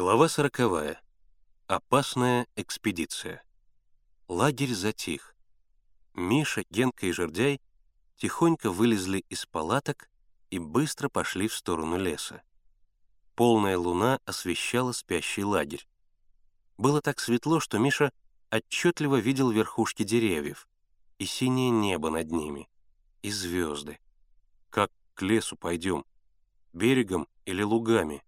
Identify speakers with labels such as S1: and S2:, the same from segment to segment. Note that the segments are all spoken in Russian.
S1: Глава сороковая. Опасная экспедиция. Лагерь затих. Миша, Генка и Жердяй тихонько вылезли из палаток и быстро пошли в сторону леса. Полная луна освещала спящий лагерь. Было так светло, что Миша отчетливо видел верхушки деревьев и синее небо над ними, и звезды. «Как к лесу пойдем? Берегом или лугами?» —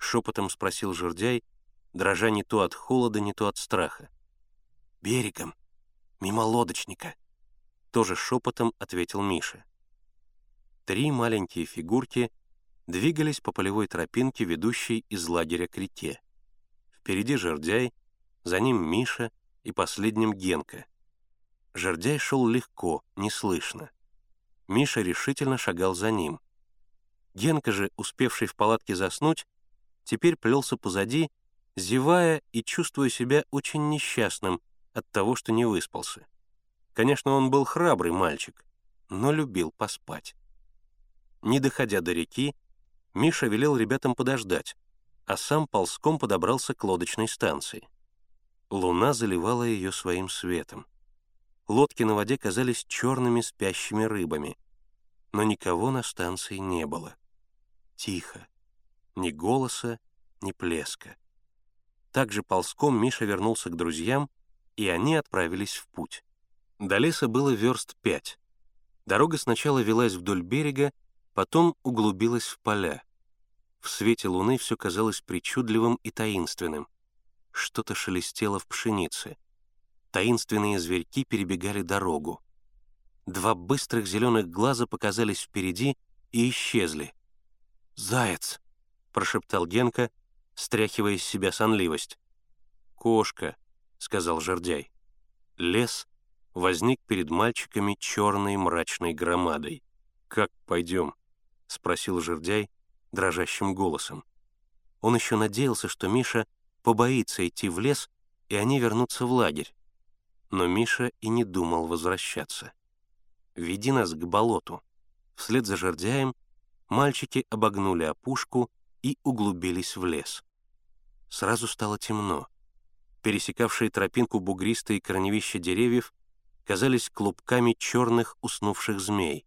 S1: шепотом спросил жердяй, дрожа не то от холода, не то от страха.
S2: «Берегом, мимо лодочника», — тоже шепотом ответил Миша.
S1: Три маленькие фигурки двигались по полевой тропинке, ведущей из лагеря к реке. Впереди жердяй, за ним Миша и последним Генка. Жердяй шел легко, неслышно. Миша решительно шагал за ним. Генка же, успевший в палатке заснуть, теперь плелся позади, зевая и чувствуя себя очень несчастным от того, что не выспался. Конечно, он был храбрый мальчик, но любил поспать. Не доходя до реки, Миша велел ребятам подождать, а сам ползком подобрался к лодочной станции. Луна заливала ее своим светом. Лодки на воде казались черными спящими рыбами, но никого на станции не было. Тихо. Ни голоса, ни плеска. Также ползком Миша вернулся к друзьям, и они отправились в путь. До леса было верст пять. Дорога сначала велась вдоль берега, потом углубилась в поля. В свете луны все казалось причудливым и таинственным. Что-то шелестело в пшенице. Таинственные зверьки перебегали дорогу. Два быстрых зеленых глаза показались впереди и исчезли.
S2: «Заяц!»
S1: — прошептал Генка, стряхивая из себя сонливость. «Кошка», — сказал жердяй. Лес возник перед мальчиками черной мрачной громадой. «Как пойдем?» — спросил жердяй дрожащим голосом. Он еще надеялся, что Миша побоится идти в лес, и они вернутся в лагерь. Но Миша и не думал возвращаться. «Веди нас к болоту». Вслед за жердяем мальчики обогнули опушку и углубились в лес. Сразу стало темно. Пересекавшие тропинку бугристые корневища деревьев казались клубками черных уснувших змей.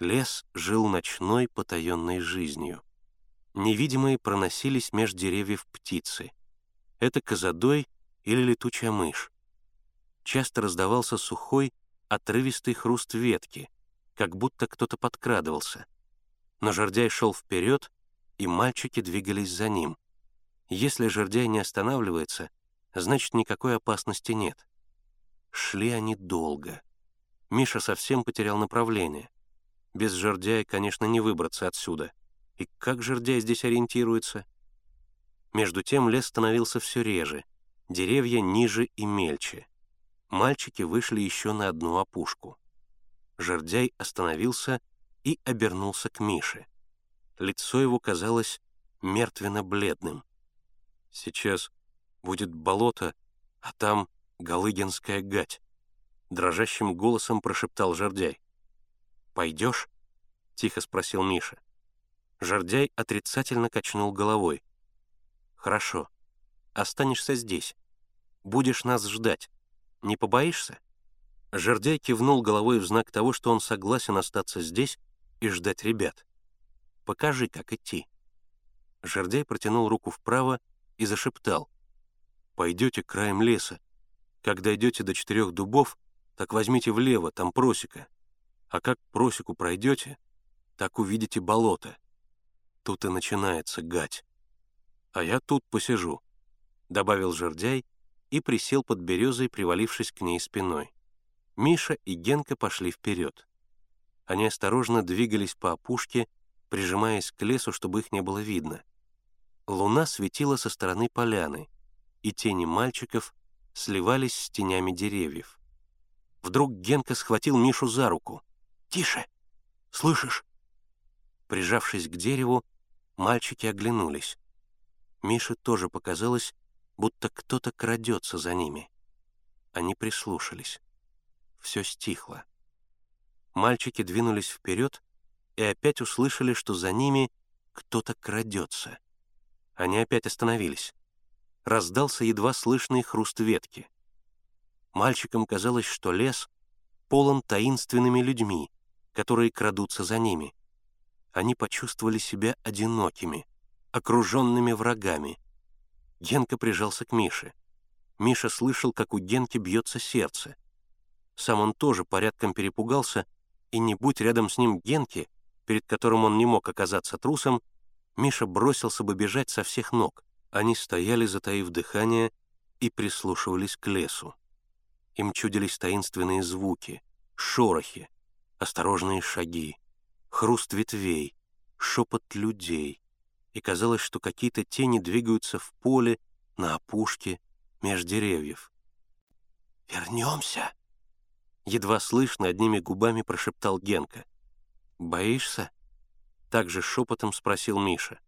S1: Лес жил ночной потаенной жизнью. Невидимые проносились меж деревьев птицы. Это козадой или летучая мышь. Часто раздавался сухой, отрывистый хруст ветки, как будто кто-то подкрадывался. Но жердяй шел вперед, и мальчики двигались за ним. Если жердяй не останавливается, значит, никакой опасности нет. Шли они долго. Миша совсем потерял направление. Без жердяя, конечно, не выбраться отсюда. И как жердяй здесь ориентируется? Между тем лес становился все реже, деревья ниже и мельче. Мальчики вышли еще на одну опушку. Жердяй остановился и обернулся к Мише. Лицо его казалось мертвенно-бледным. «Сейчас будет болото, а там Галыгинская гать», — дрожащим голосом прошептал Жердяй. «Пойдешь?» — тихо спросил Миша. Жердяй отрицательно качнул головой. «Хорошо. Останешься здесь. Будешь нас ждать. Не побоишься?» Жердяй кивнул головой в знак того, что он согласен остаться здесь и ждать ребят. Покажи, как идти». Жердяй протянул руку вправо и зашептал. «Пойдете краем леса. Когда идете до четырех дубов, так возьмите влево, там просека. А как просеку пройдете, так увидите болото. Тут и начинается гать. А я тут посижу», — добавил жердяй и присел под березой, привалившись к ней спиной. Миша и Генка пошли вперед. Они осторожно двигались по опушке, прижимаясь к лесу, чтобы их не было видно. Луна светила со стороны поляны, и тени мальчиков сливались с тенями деревьев. Вдруг Генка схватил Мишу за руку. «Тише! Слышишь?» Прижавшись к дереву, мальчики оглянулись. Мише тоже показалось, будто кто-то крадется за ними. Они прислушались. Все стихло. Мальчики двинулись вперед, и опять услышали, что за ними кто-то крадется. Они опять остановились. Раздался едва слышный хруст ветки. Мальчикам казалось, что лес полон таинственными людьми, которые крадутся за ними. Они почувствовали себя одинокими, окруженными врагами. Генка прижался к Мише. Миша слышал, как у Генки бьется сердце. Сам он тоже порядком перепугался, и не будь рядом с ним Генки, перед которым он не мог оказаться трусом, Миша бросился бы бежать со всех ног. Они стояли, затаив дыхание, и прислушивались к лесу. Им чудились таинственные звуки, шорохи, осторожные шаги, хруст ветвей, шепот людей. И казалось, что какие-то тени двигаются в поле, на опушке, меж деревьев.
S2: «Вернемся!»
S1: Едва слышно одними губами прошептал Генка. «Боишься?» Также шепотом спросил Миша.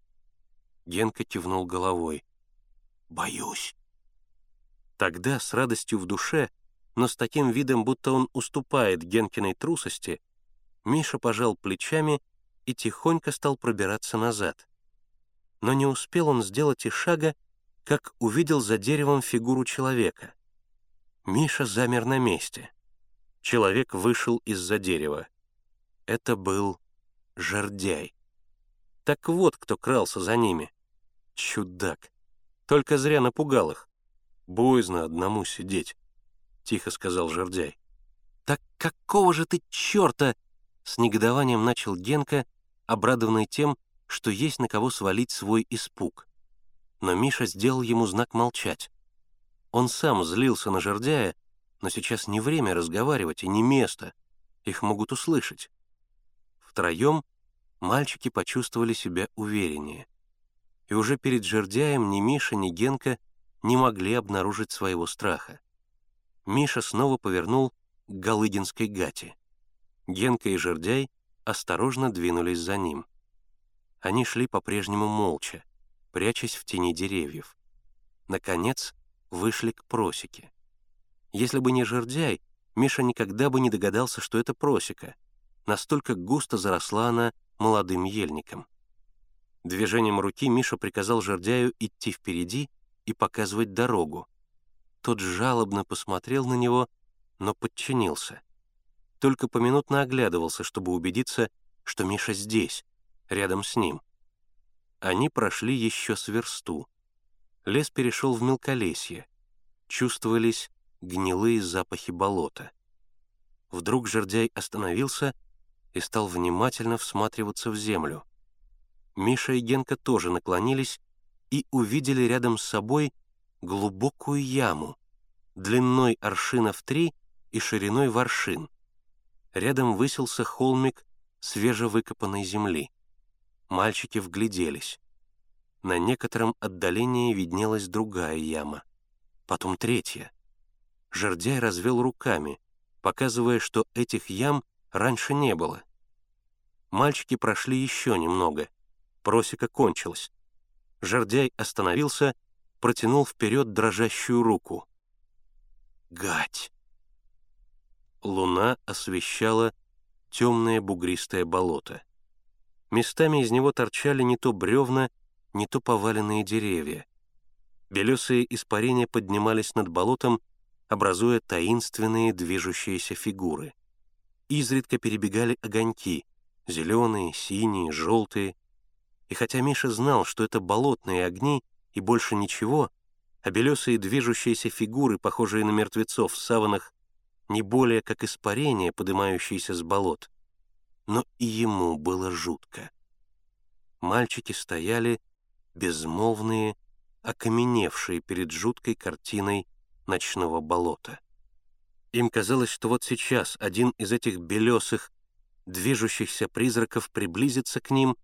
S1: Генка кивнул головой.
S2: «Боюсь».
S1: Тогда с радостью в душе, но с таким видом, будто он уступает Генкиной трусости, Миша пожал плечами и тихонько стал пробираться назад. Но не успел он сделать и шага, как увидел за деревом фигуру человека. Миша замер на месте. Человек вышел из-за дерева. Это был Жордяй. Так вот, кто крался за ними. Чудак. Только зря напугал их. Боязно одному сидеть, — тихо сказал Жердяй. «Так какого же ты черта?» — с негодованием начал Генка, обрадованный тем, что есть на кого свалить свой испуг. Но Миша сделал ему знак молчать. Он сам злился на Жердяя, но сейчас не время разговаривать и не место. Их могут услышать. Втроем мальчики почувствовали себя увереннее. И уже перед жердяем ни Миша, ни Генка не могли обнаружить своего страха. Миша снова повернул к Галыгинской гате. Генка и жердяй осторожно двинулись за ним. Они шли по-прежнему молча, прячась в тени деревьев. Наконец, вышли к просеке. Если бы не жердяй, Миша никогда бы не догадался, что это просека. Настолько густо заросла она молодым ельником. Движением руки Миша приказал жердяю идти впереди и показывать дорогу. Тот жалобно посмотрел на него, но подчинился. Только поминутно оглядывался, чтобы убедиться, что Миша здесь, рядом с ним. Они прошли еще с версту. Лес перешел в мелколесье. Чувствовались гнилые запахи болота. Вдруг жердяй остановился и стал внимательно всматриваться в землю. Миша и Генка тоже наклонились и увидели рядом с собой глубокую яму, длиной аршинов три и шириной в аршин. Рядом высился холмик свежевыкопанной земли. Мальчики вгляделись. На некотором отдалении виднелась другая яма, потом третья. Жердяй развел руками, показывая, что этих ям раньше не было. Мальчики прошли еще немного. Просека кончилась. Жердяй остановился, протянул вперед дрожащую руку. «Гать!» Луна освещала темное бугристое болото. Местами из него торчали не то бревна, не то поваленные деревья. Белесые испарения поднимались над болотом, образуя таинственные движущиеся фигуры. Изредка перебегали огоньки — зеленые, синие, желтые. И хотя Миша знал, что это болотные огни и больше ничего, а белесые движущиеся фигуры, похожие на мертвецов в саванах, не более как испарения, поднимающиеся с болот, но и ему было жутко. Мальчики стояли безмолвные, окаменевшие перед жуткой картиной ночного болота. Им казалось, что вот сейчас один из этих белесых, движущихся призраков приблизится к ним,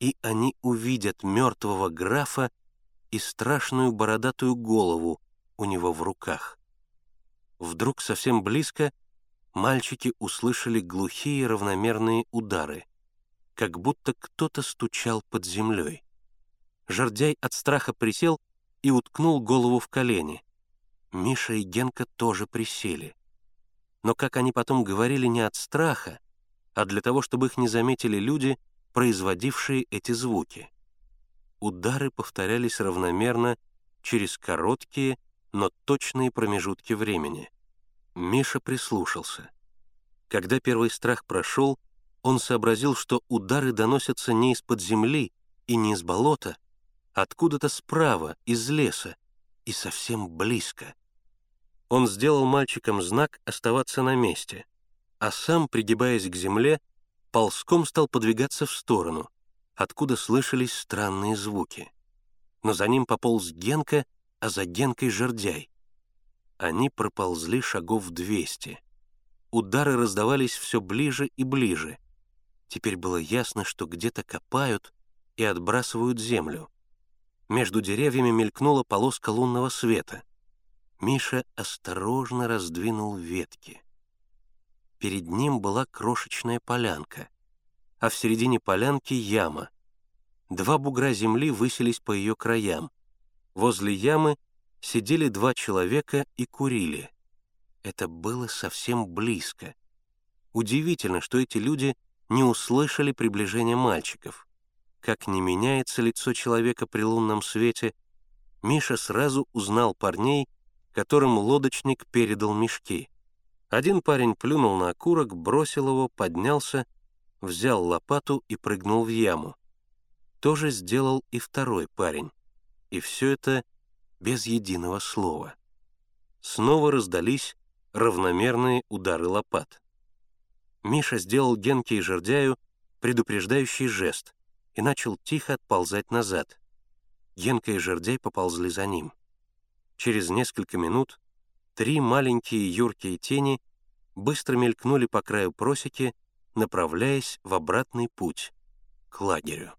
S1: и они увидят мертвого графа и страшную бородатую голову у него в руках. Вдруг совсем близко мальчики услышали глухие равномерные удары, как будто кто-то стучал под землей. Жордяй от страха присел и уткнул голову в колени. Миша и Генка тоже присели. Но, как они потом говорили, не от страха, а для того, чтобы их не заметили люди, производившие эти звуки. удары повторялись равномерно через короткие, но точные промежутки времени. Миша прислушался. Когда первый страх прошел, он сообразил, что удары доносятся не из-под земли и не из болота, а откуда-то справа, из леса, и совсем близко. Он сделал мальчикам знак оставаться на месте, а сам, пригибаясь к земле, ползком стал подвигаться в сторону, откуда слышались странные звуки. Но за ним пополз Генка, а за Генкой — жердяй. Они проползли шагов двести. Удары раздавались все ближе и ближе. Теперь было ясно, что где-то копают и отбрасывают землю. Между деревьями мелькнула полоска лунного света. Миша осторожно раздвинул ветки. Перед ним была крошечная полянка, а в середине полянки яма. Два бугра земли высились по ее краям. Возле ямы сидели два человека и курили. Это было совсем близко. Удивительно, что эти люди не услышали приближения мальчиков. Как не меняется лицо человека при лунном свете, Миша сразу узнал парней, которым лодочник передал мешки. Один парень плюнул на окурок, бросил его, поднялся, взял лопату и прыгнул в яму. То же сделал и второй парень. И все это без единого слова. Снова раздались равномерные удары лопат. Миша сделал Генке и Жердяю предупреждающий жест и начал тихо отползать назад. Генка и Жердяй поползли за ним. Через несколько минут три маленькие юркие тени быстро мелькнули по краю просеки, направляясь в обратный путь к лагерю.